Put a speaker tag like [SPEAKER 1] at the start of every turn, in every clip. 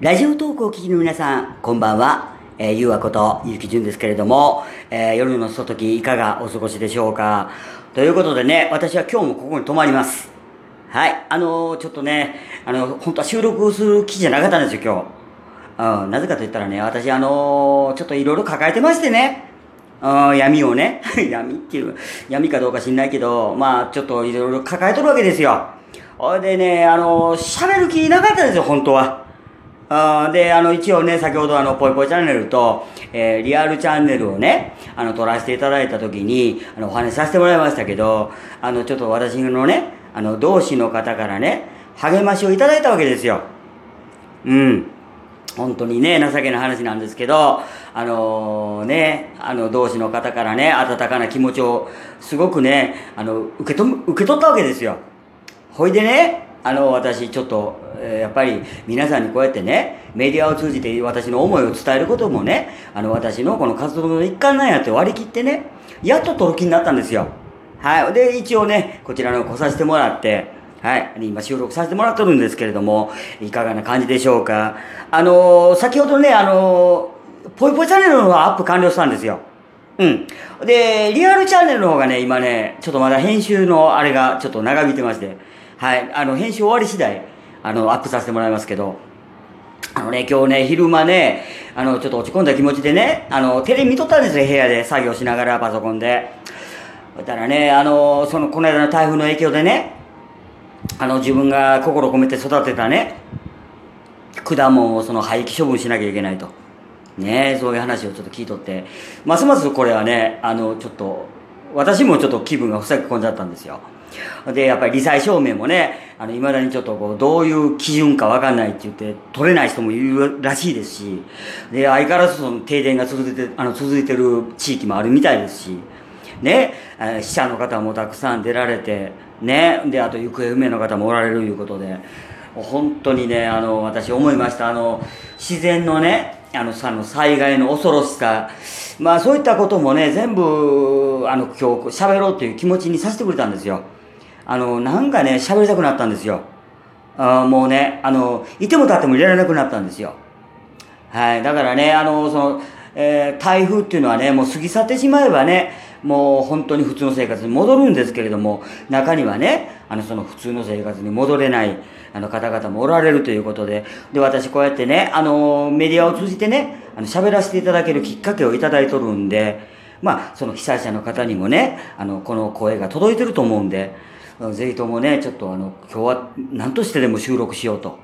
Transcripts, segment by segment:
[SPEAKER 1] ラジオトークを聞きの皆さん、こんばんは。えー、ゆうわことゆうきじゅんですけれども、えー、夜のひとときいかがお過ごしでしょうか。ということでね、私は今日もここに泊まります。はい。あのー、ちょっとね、あの、本当は収録する気じゃなかったんですよ、今日。うん、なぜかと言ったらね、私あの、ちょっといろいろ抱えてましてね。うん、闇をね。闇っていう、闇かどうか知んないけど、まあ、ちょっといろいろ抱えとるわけですよ。ほいでね、あのー、喋る気なかったですよ、本当は。あで、あの、一応ね、先ほどあの、ぽいぽいチャンネルと、えー、リアルチャンネルをね、あの、撮らせていただいたときに、あの、お話しさせてもらいましたけど、あの、ちょっと私のね、あの、同志の方からね、励ましをいただいたわけですよ。うん。本当にね、情けな話なんですけど、あのー、ね、あの、同志の方からね、温かな気持ちを、すごくね、あの、受けと、受け取ったわけですよ。ほいでね、あの、私、ちょっと、え、やっぱり皆さんにこうやってね、メディアを通じて私の思いを伝えることもね、あの、私のこの活動の一環なんやって割り切ってね、やっと取る気になったんですよ。はい。で、一応ね、こちらの来させてもらって、はい。今収録させてもらってるんですけれども、いかがな感じでしょうか。あのー、先ほどね、あのー、ぽいぽいチャンネルの方はアップ完了したんですよ。うん。で、リアルチャンネルの方がね、今ね、ちょっとまだ編集のあれがちょっと長引いてまして、はい。あの、編集終わり次第、あの、アップさせてもらいますけど、あのね、今日ね、昼間ね、あの、ちょっと落ち込んだ気持ちでね、あの、テレビ見とったんですよ、部屋で、作業しながら、パソコンで。そしたらね、あの、その、この間の台風の影響でね、あの、自分が心込めて育てたね、果物をその廃棄処分しなきゃいけないと。ねそういう話をちょっと聞いとって、ますますこれはね、あの、ちょっと、私もちょっと気分がふさぎ込んじゃったんですよ。で、やっぱり罹災証明もね、あの、未だにちょっとこう、どういう基準かわかんないって言って、取れない人もいるらしいですし、で、相変わらずその停電が続いて、あの、続いてる地域もあるみたいですし、ね、死者の方もたくさん出られて、ね、で、あと行方不明の方もおられるいうことで、本当にね、あの、私思いました。あの、自然のね、あの、さの災害の恐ろしさ、まあそういったこともね、全部、あの、今日喋ろうっていう気持ちにさせてくれたんですよ。あの、なんかね、喋りたくなったんですよ。あもうね、あの、いても立ってもいられなくなったんですよ。はい。だからね、あの、その、えー、台風っていうのはね、もう過ぎ去ってしまえばね、もう本当に普通の生活に戻るんですけれども、中にはね、あの、その普通の生活に戻れない、あの方々もおられるということで、で、私こうやってね、あの、メディアを通じてね、あの、喋らせていただけるきっかけをいただいとるんで、まあ、その被災者の方にもね、あの、この声が届いてると思うんで、ぜひともね、ちょっとあの、今日は何としてでも収録しようと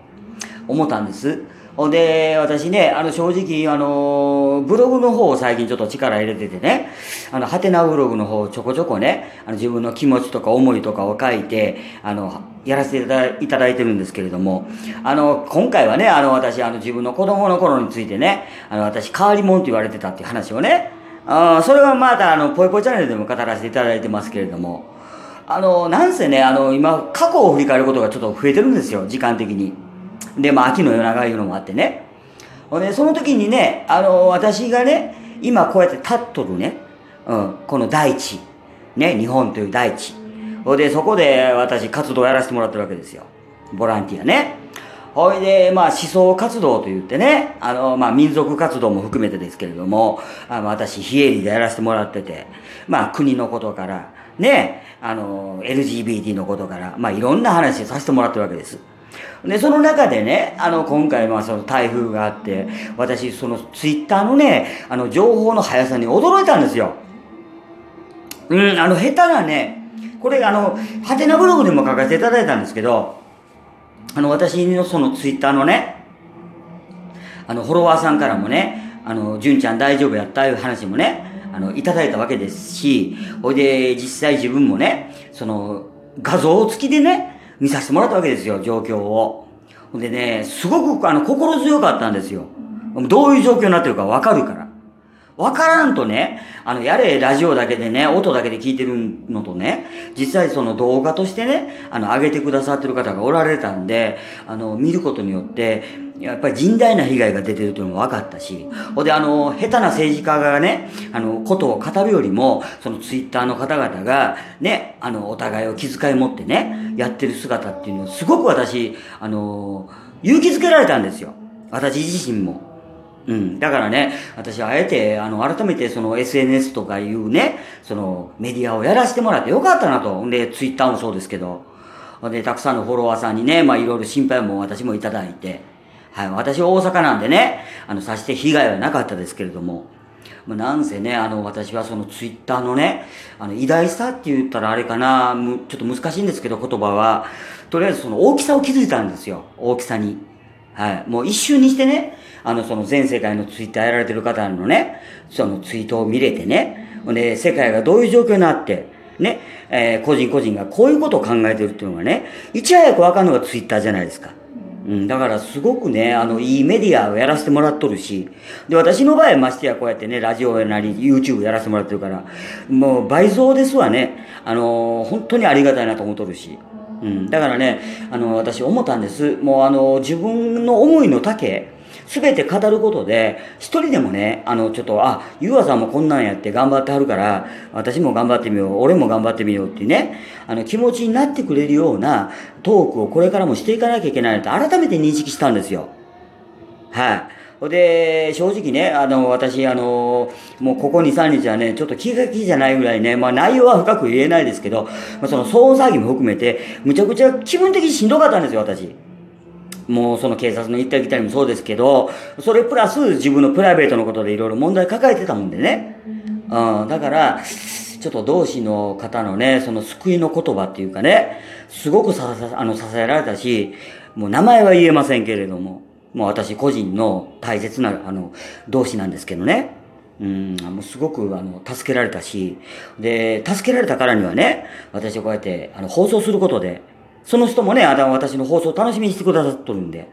[SPEAKER 1] 思ったんです。ほんで、私ね、あの、正直、あの、ブログの方を最近ちょっと力入れててね、あの、ハテナブログの方をちょこちょこね、あの、自分の気持ちとか思いとかを書いて、あの、やらせていただいてるんですけれども、あの、今回はね、あの、私、あの、自分の子供の頃についてね、あの、私、変わり者って言われてたっていう話をね、あそれはまた、あの、ぽいぽいチャンネルでも語らせていただいてますけれども、あの、なんせね、あの、今、過去を振り返ることがちょっと増えてるんですよ、時間的に。で、まあ、秋の夜長いうのもあってね。ほんで、その時にね、あの、私がね、今こうやって立っとるね、うん、この大地、ね、日本という大地。ほんで、そこで私活動をやらせてもらってるわけですよ。ボランティアね。ほいで、まあ、思想活動と言ってね、あの、まあ、民族活動も含めてですけれども、あの私、非営利でやらせてもらってて、まあ、国のことから、ね、あの、LGBT のことから、まあ、いろんな話をさせてもらってるわけです。で、その中でね、あの、今回、まあ、その台風があって、私、そのツイッターのね、あの、情報の速さに驚いたんですよ。うん、あの、下手なね、これ、あの、ハテナブログでも書かせていただいたんですけど、あの、私のそのツイッターのね、あの、フォロワーさんからもね、あの、純ちゃん大丈夫やったいう話もね、あの、いただいたわけですし、ほいで、実際自分もね、その、画像付きでね、見させてもらったわけですよ、状況を。ほんでね、すごく、あの、心強かったんですよ。どういう状況になってるかわかるから。わからんとね、あの、やれ、ラジオだけでね、音だけで聞いてるのとね、実際その動画としてね、あの、上げてくださってる方がおられたんで、あの、見ることによって、やっぱり甚大な被害が出てるというのも分かったし、ほんで、あの、下手な政治家がね、あの、ことを語るよりも、そのツイッターの方々が、ね、あの、お互いを気遣い持ってね、やってる姿っていうのを、すごく私、あの、勇気づけられたんですよ。私自身も。うん。だからね、私あえて、あの、改めてその SNS とかいうね、そのメディアをやらせてもらってよかったなと。で、ツイッターもそうですけど。で、たくさんのフォロワーさんにね、まあいろいろ心配も私もいただいて。はい。私は大阪なんでね、あの、さして被害はなかったですけれども。まあ、なんせね、あの、私はそのツイッターのね、あの、偉大さって言ったらあれかな、ちょっと難しいんですけど、言葉は。とりあえずその大きさを気づいたんですよ。大きさに。はい。もう一瞬にしてね、あの、その全世界のツイッターやられてる方のね、そのツイートを見れてね、で、世界がどういう状況になって、ね、えー、個人個人がこういうことを考えてるっていうのがね、いち早くわかるのがツイッターじゃないですか。うん、だからすごくね、あの、いいメディアをやらせてもらっとるし、で、私の場合ましてやこうやってね、ラジオなり、YouTube やらせてもらってるから、もう倍増ですわね。あの、本当にありがたいなと思っとるし。うん、だからね、あの、私思ったんです。もうあの、自分の思いの丈、すべて語ることで、一人でもね、あの、ちょっと、あ、ゆうあさんもこんなんやって頑張ってはるから、私も頑張ってみよう、俺も頑張ってみようっていうね、あの、気持ちになってくれるようなトークをこれからもしていかなきゃいけないと改めて認識したんですよ。はい。で、正直ね、あの、私、あの、もうここ2、3日はね、ちょっと気が気じゃないぐらいね、まあ内容は深く言えないですけど、まあ、その騒音騒ぎも含めて、むちゃくちゃ気分的にしんどかったんですよ、私。もうその警察の行ったり来たりもそうですけど、それプラス自分のプライベートのことでいろいろ問題抱えてたもんでね。うん、だから、ちょっと同志の方のね、その救いの言葉っていうかね、すごくさあの支えられたし、もう名前は言えませんけれども、もう私個人の大切な、あの、同志なんですけどね。うん、もうすごく、あの、助けられたし、で、助けられたからにはね、私はこうやって、あの、放送することで、その人もね、あの、私の放送を楽しみにしてくださっとるんで、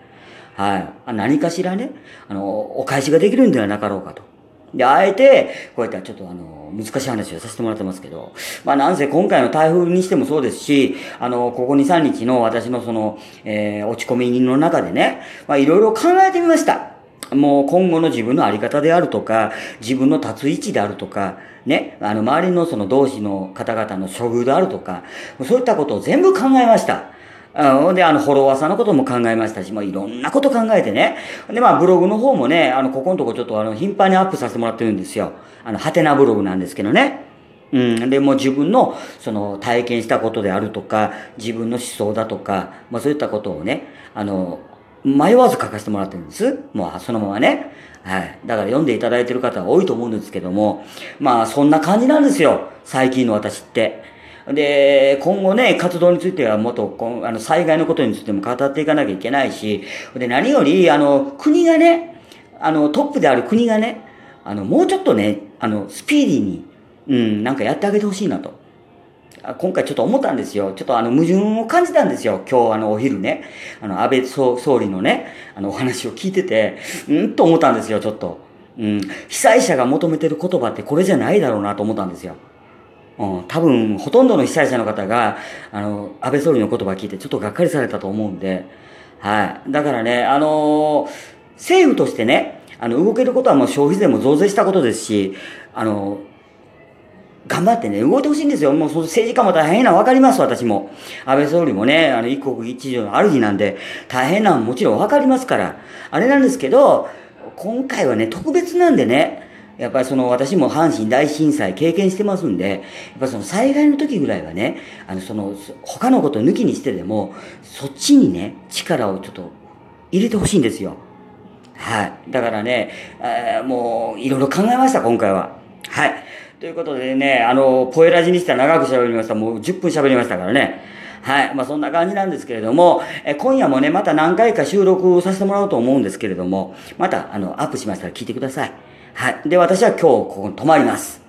[SPEAKER 1] はい。何かしらね、あの、お返しができるんではなかろうかと。で、あえて、こうやってちょっとあの、難しい話をさせてもらってますけど、まあなんせ今回の台風にしてもそうですし、あの、ここ2、3日の私のその、えー、落ち込みの中でね、まあいろいろ考えてみました。もう今後の自分のあり方であるとか、自分の立つ位置であるとか、ね、あの周りのその同志の方々の処遇であるとか、そういったことを全部考えました。うん、で、あの、フォロワーさんのことも考えましたし、まあ、いろんなこと考えてね。で、まあ、ブログの方もね、あの、ここのとこちょっと、あの、頻繁にアップさせてもらってるんですよ。あの、ハテナブログなんですけどね。うん。で、もう自分の、その、体験したことであるとか、自分の思想だとか、まあ、そういったことをね、あの、迷わず書かせてもらってるんです。もう、そのままね。はい。だから読んでいただいてる方は多いと思うんですけども、まあ、そんな感じなんですよ。最近の私って。で、今後ね、活動についてはもっと、あの、災害のことについても語っていかなきゃいけないし、で、何より、あの、国がね、あの、トップである国がね、あの、もうちょっとね、あの、スピーディーに、うん、なんかやってあげてほしいなと。今回ちょっと思ったんですよ。ちょっとあの矛盾を感じたんですよ。今日あのお昼ね。あの安倍総理のね、あのお話を聞いてて、うんと思ったんですよ、ちょっと。うん。被災者が求めてる言葉ってこれじゃないだろうなと思ったんですよ。うん、多分、ほとんどの被災者の方が、あの、安倍総理の言葉聞いてちょっとがっかりされたと思うんで、はい。だからね、あのー、政府としてね、あの、動けることはもう消費税も増税したことですし、あのー、頑張ってね、動いてほしいんですよ。もう、政治家も大変なわかります、私も。安倍総理もね、あの、一国一城の主なんで、大変なのもちろんわかりますから。あれなんですけど、今回はね、特別なんでね、やっぱりその私も阪神大震災経験してますんで、やっぱその災害の時ぐらいはね、あのその他のことを抜きにしてでも、そっちにね、力をちょっと入れてほしいんですよ。はい。だからね、えー、もういろいろ考えました、今回は。はい。ということでね、あの、ポエラジにしては長く喋りました。もう10分喋りましたからね。はい。まあそんな感じなんですけれども、え今夜もね、また何回か収録させてもらおうと思うんですけれども、また、あの、アップしましたら聞いてください。はい。で、私は今日ここに泊まります。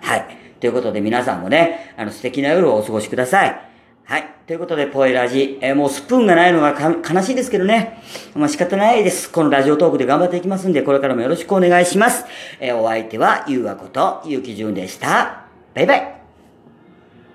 [SPEAKER 1] はい。ということで皆さんもね、あの素敵な夜をお過ごしください。はい。ということで、ポエラジ、えー、もうスプーンがないのが悲しいですけどね。まあ仕方ないです。このラジオトークで頑張っていきますんで、これからもよろしくお願いします。えー、お相手は、ゆうわこと、ゆうきじゅんでした。バイバイ。